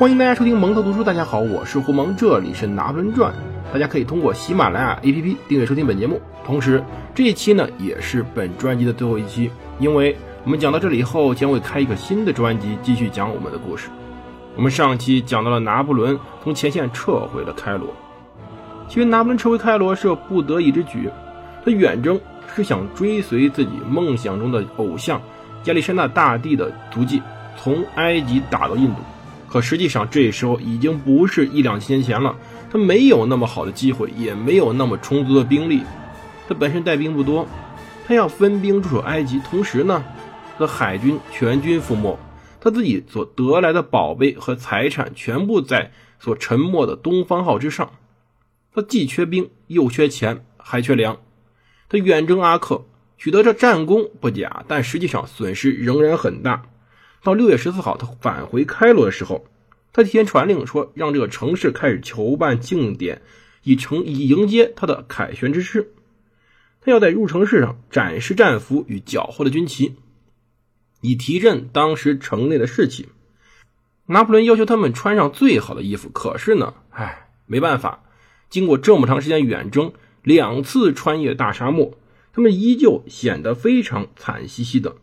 欢迎大家收听蒙特读书。大家好，我是胡蒙，这里是《拿破仑传》。大家可以通过喜马拉雅 APP 订阅收听本节目。同时，这一期呢也是本专辑的最后一期，因为我们讲到这里以后将会开一个新的专辑，继续讲我们的故事。我们上期讲到了拿破仑从前线撤回了开罗，其实拿破仑撤回开罗是不得已之举，他远征是想追随自己梦想中的偶像亚历山大大帝的足迹，从埃及打到印度。可实际上，这时候已经不是一两千年前了。他没有那么好的机会，也没有那么充足的兵力。他本身带兵不多，他要分兵驻守埃及，同时呢，他海军全军覆没，他自己所得来的宝贝和财产全部在所沉没的东方号之上。他既缺兵，又缺钱，还缺粮。他远征阿克，取得这战功不假，但实际上损失仍然很大。到六月十四号，他返回开罗的时候，他提前传令说，让这个城市开始筹办庆典，以成以迎接他的凯旋之师。他要在入城式上展示战俘与缴获的军旗，以提振当时城内的士气。拿破仑要求他们穿上最好的衣服，可是呢，唉，没办法，经过这么长时间远征，两次穿越大沙漠，他们依旧显得非常惨兮兮的。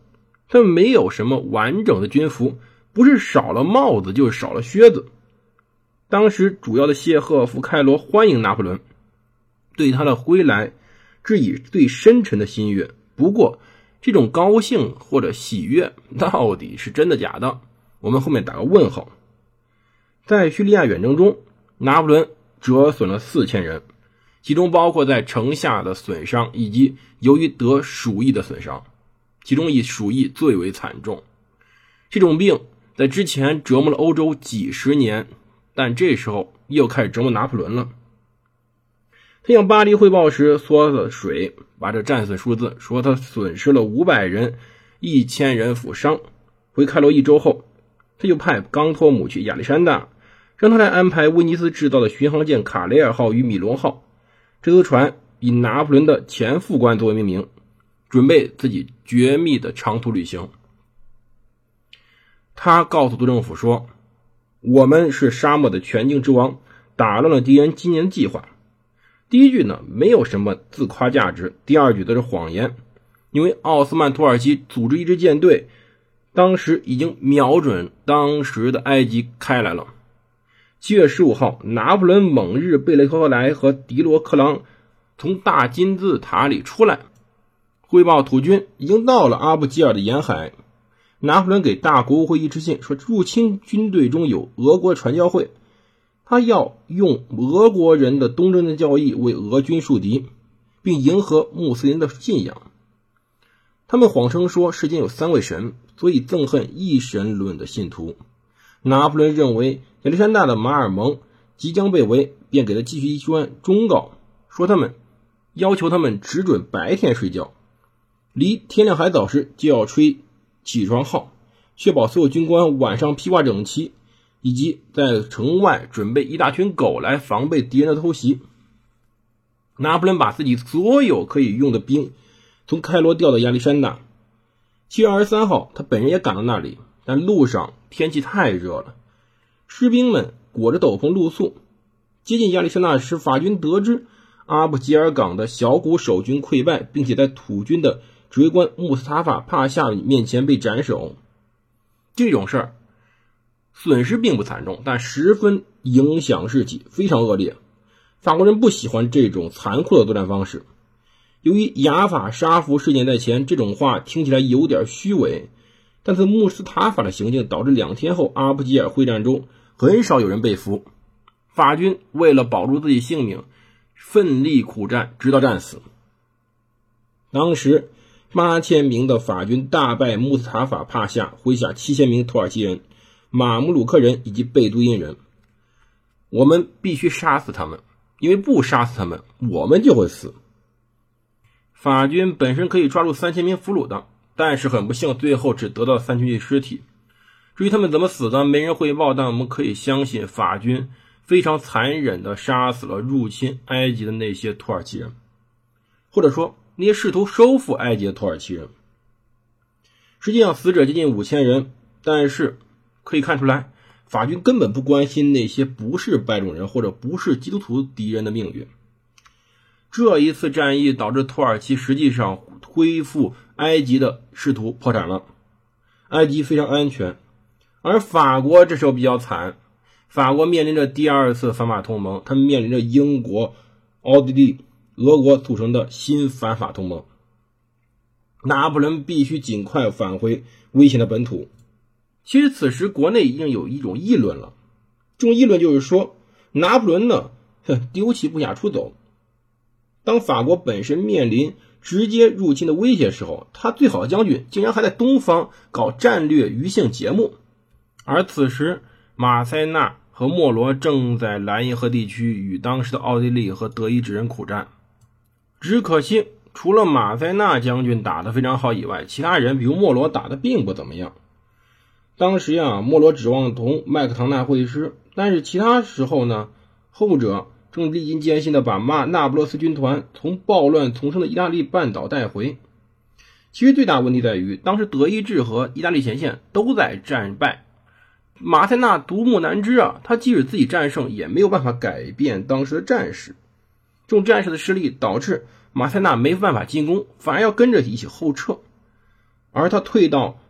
他们没有什么完整的军服，不是少了帽子，就是少了靴子。当时主要的谢赫夫开罗欢迎拿破仑，对他的归来致以最深沉的心悦。不过，这种高兴或者喜悦到底是真的假的？我们后面打个问号。在叙利亚远征中，拿破仑折损了四千人，其中包括在城下的损伤，以及由于得鼠疫的损伤。其中以鼠疫最为惨重，这种病在之前折磨了欧洲几十年，但这时候又开始折磨拿破仑了。他向巴黎汇报时缩了水，把这战损数字说他损失了五百人，一千人负伤。回开罗一周后，他就派冈托姆去亚历山大，让他来安排威尼斯制造的巡航舰卡雷尔号与米龙号。这艘船以拿破仑的前副官作为命名。准备自己绝密的长途旅行。他告诉督政府说：“我们是沙漠的全境之王，打乱了敌人今年的计划。”第一句呢，没有什么自夸价值；第二句则是谎言，因为奥斯曼土耳其组织一支舰队，当时已经瞄准当时的埃及开来了。七月十五号，拿破仑猛日贝雷科莱和迪罗克朗从大金字塔里出来。汇报土军已经到了阿布吉尔的沿海。拿破仑给大国务会议致信说，入侵军队中有俄国传教会，他要用俄国人的东正的教义为俄军树敌，并迎合穆斯林的信仰。他们谎称说世间有三位神，所以憎恨一神论的信徒。拿破仑认为亚历山大的马尔蒙即将被围，便给他继续一专忠告，说他们要求他们只准白天睡觉。离天亮还早时，就要吹起床号，确保所有军官晚上披挂整齐，以及在城外准备一大群狗来防备敌人的偷袭。拿破仑把自己所有可以用的兵从开罗调到亚历山大。七月二十三号，他本人也赶到那里，但路上天气太热了，士兵们裹着斗篷露宿。接近亚历山大时，法军得知阿布吉尔港的小股守军溃败，并且在土军的。指挥官穆斯塔法帕夏面前被斩首，这种事儿损失并不惨重，但十分影响士气，非常恶劣。法国人不喜欢这种残酷的作战方式。由于雅法杀俘事件在前，这种话听起来有点虚伪。但是穆斯塔法的行径导致两天后阿布吉尔会战中很少有人被俘。法军为了保住自己性命，奋力苦战，直到战死。当时。八千名的法军大败穆斯塔法帕夏麾下七千名土耳其人、马穆鲁克人以及贝都因人。我们必须杀死他们，因为不杀死他们，我们就会死。法军本身可以抓住三千名俘虏的，但是很不幸，最后只得到三千具尸体。至于他们怎么死的，没人汇报，但我们可以相信，法军非常残忍地杀死了入侵埃及的那些土耳其人，或者说。那些试图收复埃及的土耳其人，实际上死者接近五千人。但是可以看出来，法军根本不关心那些不是白种人或者不是基督徒敌人的命运。这一次战役导致土耳其实际上恢复埃及的试图破产了，埃及非常安全，而法国这时候比较惨，法国面临着第二次反法同盟，他们面临着英国、奥地利、俄国组成的新反法同盟，拿破仑必须尽快返回危险的本土。其实此时国内已经有一种议论了，这种议论就是说，拿破仑呢，哼，丢弃部下出走。当法国本身面临直接入侵的威胁时候，他最好的将军竟然还在东方搞战略娱性节目。而此时，马塞纳和莫罗正在莱茵河地区与当时的奥地利和德意志人苦战。只可惜，除了马塞纳将军打得非常好以外，其他人比如莫罗打得并不怎么样。当时呀，莫罗指望同麦克唐纳会师，但是其他时候呢，后者正历经艰辛的把马那不勒斯军团从暴乱丛生的意大利半岛带回。其实最大问题在于，当时德意志和意大利前线都在战败，马塞纳独木难支啊！他即使自己战胜，也没有办法改变当时的战事。众战士的失利导致马塞纳没办法进攻，反而要跟着一起后撤，而他退到。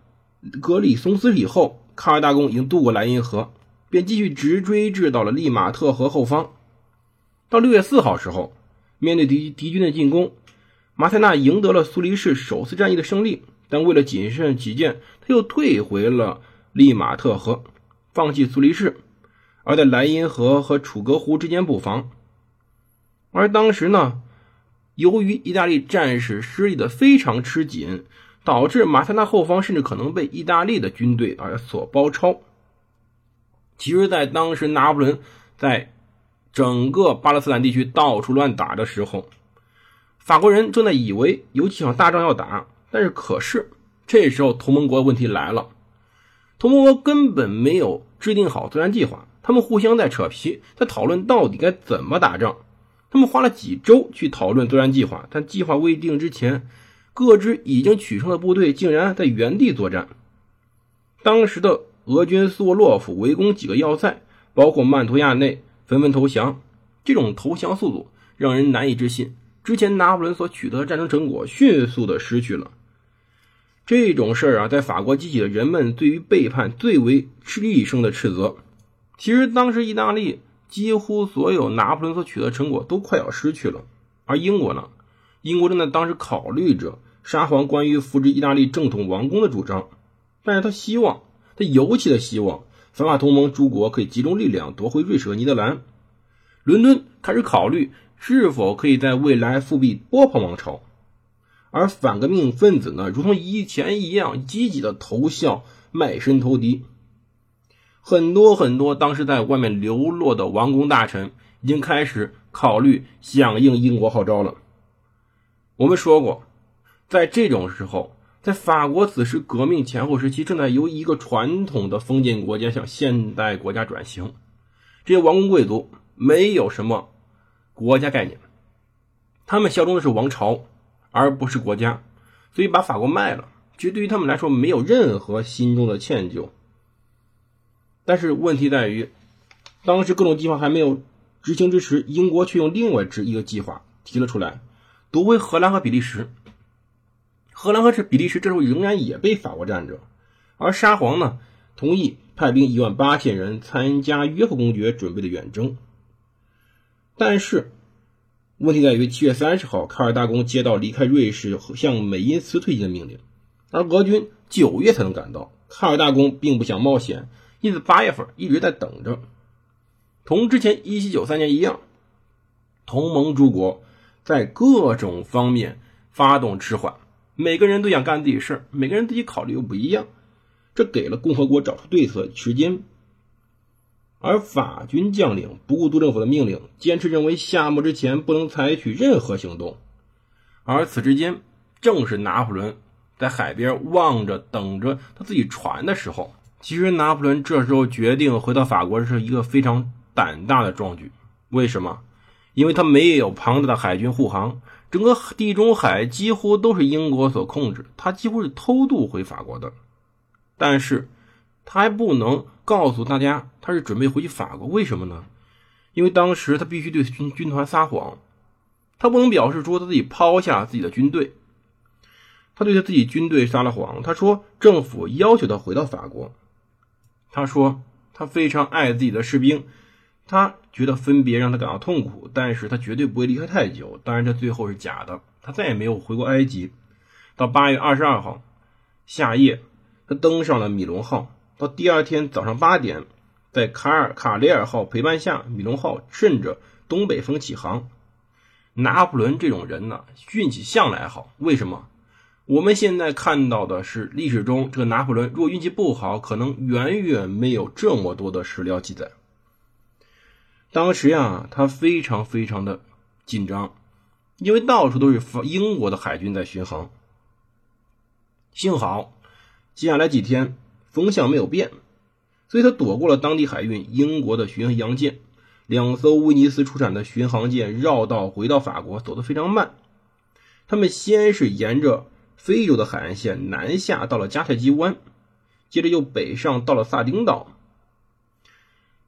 格里松斯以后，卡尔大公已经渡过莱茵河，便继续直追至到了利马特河后方。到六月四号时候，面对敌敌军的进攻，马塞纳赢得了苏黎世首次战役的胜利，但为了谨慎起见，他又退回了利马特河，放弃苏黎世，而在莱茵河和楚格湖之间布防。而当时呢，由于意大利战士失利的非常吃紧。导致马塞纳后方甚至可能被意大利的军队而所包抄。其实，在当时拿破仑在整个巴勒斯坦地区到处乱打的时候，法国人正在以为有几场大仗要打，但是可是这时候同盟国问题来了，同盟国根本没有制定好作战计划，他们互相在扯皮，在讨论到底该怎么打仗。他们花了几周去讨论作战计划，但计划未定之前。各支已经取胜的部队竟然在原地作战。当时的俄军斯沃洛夫围攻几个要塞，包括曼图亚内，纷纷投降。这种投降速度让人难以置信。之前拿破仑所取得的战争成果迅速的失去了。这种事儿啊，在法国激起了人们对于背叛最为厉声的斥责。其实当时意大利几乎所有拿破仑所取得成果都快要失去了，而英国呢？英国正在当时考虑着。沙皇关于扶植意大利正统王宫的主张，但是他希望，他尤其的希望反法同盟诸国可以集中力量夺回瑞士和尼德兰。伦敦开始考虑是否可以在未来复辟波旁王朝，而反革命分子呢，如同以前一样积极的投效，卖身投敌。很多很多当时在外面流落的王公大臣已经开始考虑响应英国号召了。我们说过。在这种时候，在法国此时革命前后时期，正在由一个传统的封建国家向现代国家转型。这些王公贵族没有什么国家概念，他们效忠的是王朝，而不是国家，所以把法国卖了，其实对于他们来说没有任何心中的歉疚。但是问题在于，当时各种计划还没有执行之时，英国却用另外之一个计划提了出来，夺回荷兰和比利时。荷兰和这比利时这时候仍然也被法国占着，而沙皇呢同意派兵一万八千人参加约克公爵准备的远征。但是问题在于，七月三十号，卡尔大公接到离开瑞士向美因茨推进的命令，而俄军九月才能赶到。卡尔大公并不想冒险，因此八月份一直在等着。同之前一七九三年一样，同盟诸国在各种方面发动迟缓。每个人都想干自己事，每个人自己考虑又不一样，这给了共和国找出对策时间。而法军将领不顾督政府的命令，坚持认为夏末之前不能采取任何行动。而此之间，正是拿破仑在海边望着等着他自己船的时候。其实，拿破仑这时候决定回到法国是一个非常胆大的壮举。为什么？因为他没有庞大的海军护航。整个地中海几乎都是英国所控制，他几乎是偷渡回法国的。但是，他还不能告诉大家他是准备回去法国，为什么呢？因为当时他必须对军军团撒谎，他不能表示说他自己抛下自己的军队。他对他自己军队撒了谎，他说政府要求他回到法国。他说他非常爱自己的士兵，他觉得分别让他感到痛苦，但是他绝对不会离开太久。当然，这最后是假的，他再也没有回过埃及。到八月二十二号夏夜，他登上了米龙号。到第二天早上八点，在卡尔卡雷尔号陪伴下，米龙号顺着东北风起航。拿破仑这种人呢，运气向来好，为什么？我们现在看到的是历史中这个拿破仑，如果运气不好，可能远远没有这么多的史料记载。当时呀，他非常非常的紧张，因为到处都是英国的海军在巡航。幸好接下来几天风向没有变，所以他躲过了当地海运英国的巡洋舰。两艘威尼斯出产的巡航舰绕道回到法国，走得非常慢。他们先是沿着。非洲的海岸线南下到了迦太基湾，接着又北上到了萨丁岛。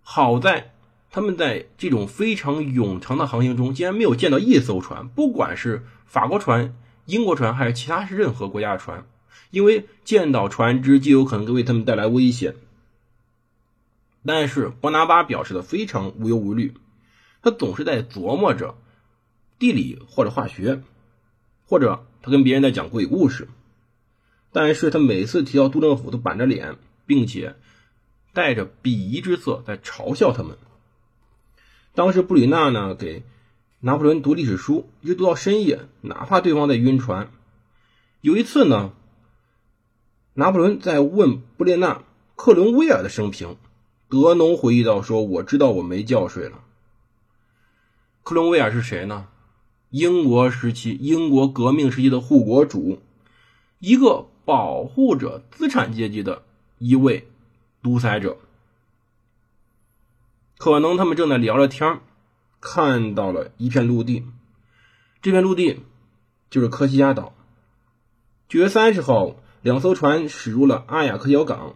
好在他们在这种非常冗长的航行中，竟然没有见到一艘船，不管是法国船、英国船还是其他任何国家的船，因为见到船只就有可能为他们带来危险。但是伯拿巴表示的非常无忧无虑，他总是在琢磨着地理或者化学，或者。他跟别人在讲鬼故事，但是他每次提到督政府都板着脸，并且带着鄙夷之色在嘲笑他们。当时布吕纳呢给拿破仑读历史书，一直读到深夜，哪怕对方在晕船。有一次呢，拿破仑在问布列纳克伦威尔的生平，德农回忆到说：“我知道我没觉睡了。”克伦威尔是谁呢？英国时期，英国革命时期的护国主，一个保护着资产阶级的一位独裁者。可能他们正在聊着天看到了一片陆地，这片陆地就是科西嘉岛。九月三十号，两艘船驶入了阿雅克小港，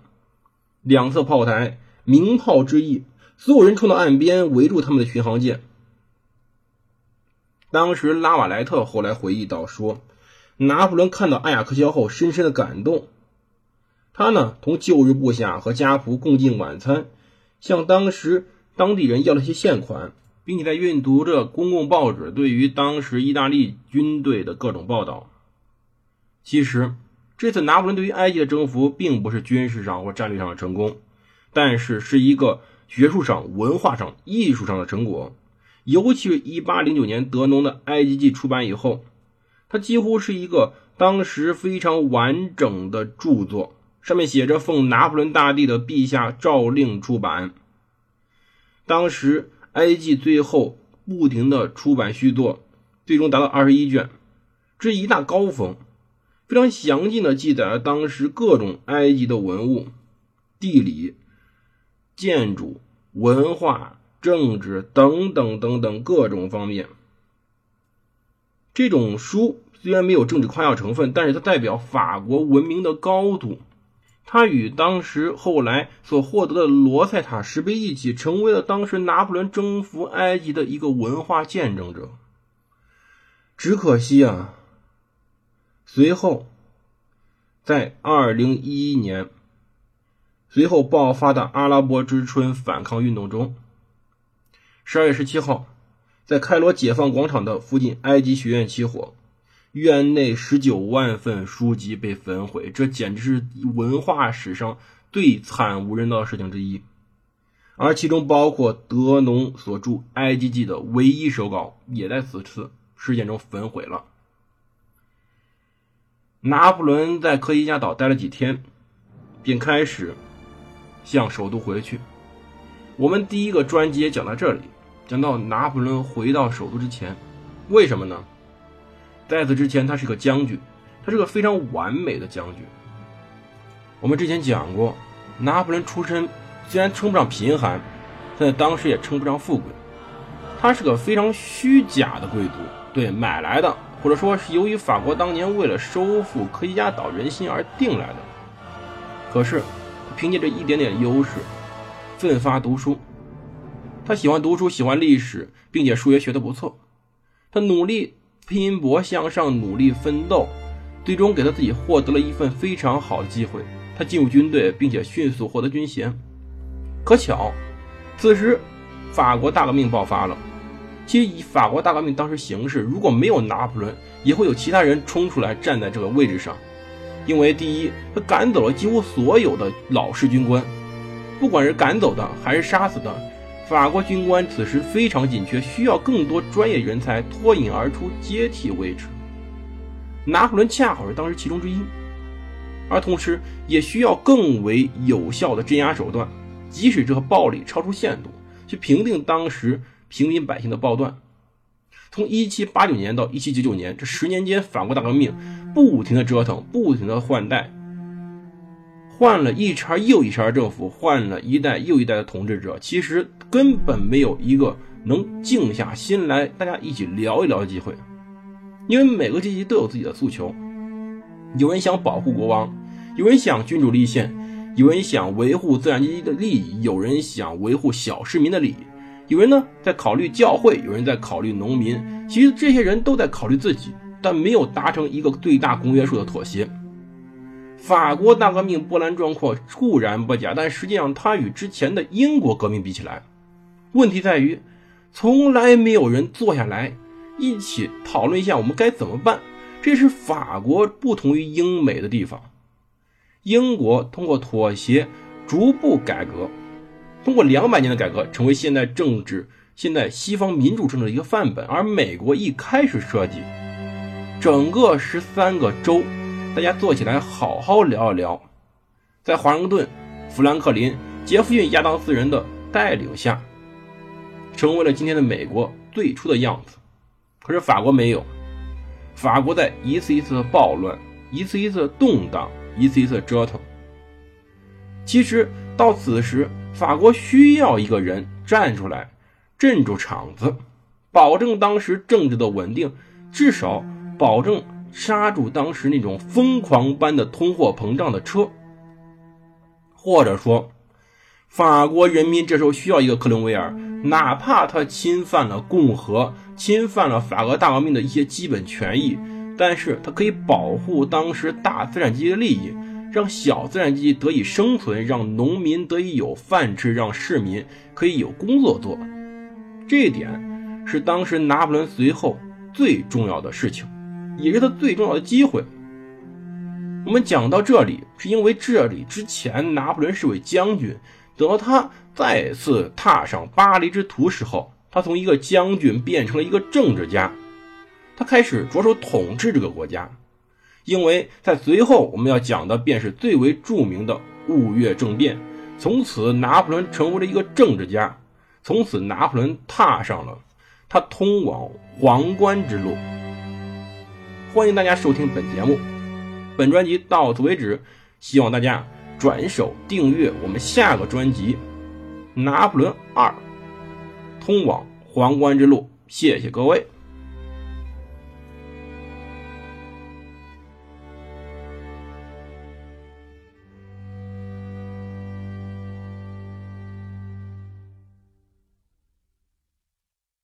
两侧炮台鸣炮之意，所有人冲到岸边围住他们的巡航舰。当时拉瓦莱特后来回忆到说，拿破仑看到艾雅克肖后深深的感动。他呢同旧日部下和家仆共进晚餐，向当时当地人要了些现款，并且在阅读着公共报纸对于当时意大利军队的各种报道。其实这次拿破仑对于埃及的征服并不是军事上或战略上的成功，但是是一个学术上、文化上、艺术上的成果。尤其是一八零九年德农的《埃及记》出版以后，它几乎是一个当时非常完整的著作，上面写着奉拿破仑大帝的陛下诏令出版。当时《埃及》最后不停的出版续作，最终达到二十一卷，这一大高峰，非常详尽的记载了当时各种埃及的文物、地理、建筑、文化。政治等等等等各种方面，这种书虽然没有政治夸耀成分，但是它代表法国文明的高度。它与当时后来所获得的罗塞塔石碑一起，成为了当时拿破仑征服埃及的一个文化见证者。只可惜啊，随后在二零一一年，随后爆发的阿拉伯之春反抗运动中。十二月十七号，在开罗解放广场的附近，埃及学院起火，院内十九万份书籍被焚毁，这简直是文化史上最惨无人道的事情之一。而其中包括德农所著《埃及记》的唯一手稿，也在此次事件中焚毁了。拿破仑在科西嘉岛待了几天，便开始向首都回去。我们第一个专辑也讲到这里。讲到拿破仑回到首都之前，为什么呢？在此之前，他是个将军，他是个非常完美的将军。我们之前讲过，拿破仑出身虽然称不上贫寒，但在当时也称不上富贵。他是个非常虚假的贵族，对，买来的，或者说是由于法国当年为了收复科西嘉岛人心而定来的。可是，凭借着一点点优势，奋发读书。他喜欢读书，喜欢历史，并且数学学得不错。他努力拼搏向上，努力奋斗，最终给他自己获得了一份非常好的机会。他进入军队，并且迅速获得军衔。可巧，此时法国大革命爆发了。其实以法国大革命当时形势，如果没有拿破仑，也会有其他人冲出来站在这个位置上。因为第一，他赶走了几乎所有的老式军官，不管是赶走的还是杀死的，法国军官此时非常紧缺，需要更多专业人才脱颖而出接替位置。拿破仑恰好是当时其中之一，而同时也需要更为有效的镇压手段，即使这个暴力超出限度，去平定当时平民百姓的暴乱。从一七八九年到一七九九年这十年间，法国大革命不停的折腾，不停的换代，换了一茬又一茬政府，换了一代又一代的统治者，其实根本没有一个能静下心来大家一起聊一聊的机会，因为每个阶级都有自己的诉求，有人想保护国王，有人想君主立宪，有人想维护资产阶级的利益，有人想维护小市民的利益。有人呢在考虑教会，有人在考虑农民，其实这些人都在考虑自己，但没有达成一个最大公约数的妥协。法国大革命波澜壮阔固然不假，但实际上它与之前的英国革命比起来，问题在于从来没有人坐下来一起讨论一下我们该怎么办。这是法国不同于英美的地方。英国通过妥协逐步改革。通过两百年的改革，成为现代政治、现代西方民主政治的一个范本。而美国一开始设计，整个十三个州，大家坐起来好好聊一聊，在华盛顿、富兰克林、杰弗逊、亚当斯人的带领下，成为了今天的美国最初的样子。可是法国没有，法国在一次一次的暴乱，一次一次的动荡，一次一次的折腾。其实到此时。法国需要一个人站出来，镇住场子，保证当时政治的稳定，至少保证刹住当时那种疯狂般的通货膨胀的车。或者说，法国人民这时候需要一个克伦威尔，哪怕他侵犯了共和，侵犯了法国大革命的一些基本权益，但是他可以保护当时大资产阶级的利益。让小资产阶级得以生存，让农民得以有饭吃，让市民可以有工作做，这一点是当时拿破仑随后最重要的事情，也是他最重要的机会。我们讲到这里，是因为这里之前拿破仑是位将军，等到他再次踏上巴黎之途时候，他从一个将军变成了一个政治家，他开始着手统治这个国家。因为在随后我们要讲的便是最为著名的雾月政变，从此拿破仑成为了一个政治家，从此拿破仑踏上了他通往皇冠之路。欢迎大家收听本节目，本专辑到此为止，希望大家转手订阅我们下个专辑《拿破仑二：通往皇冠之路》。谢谢各位。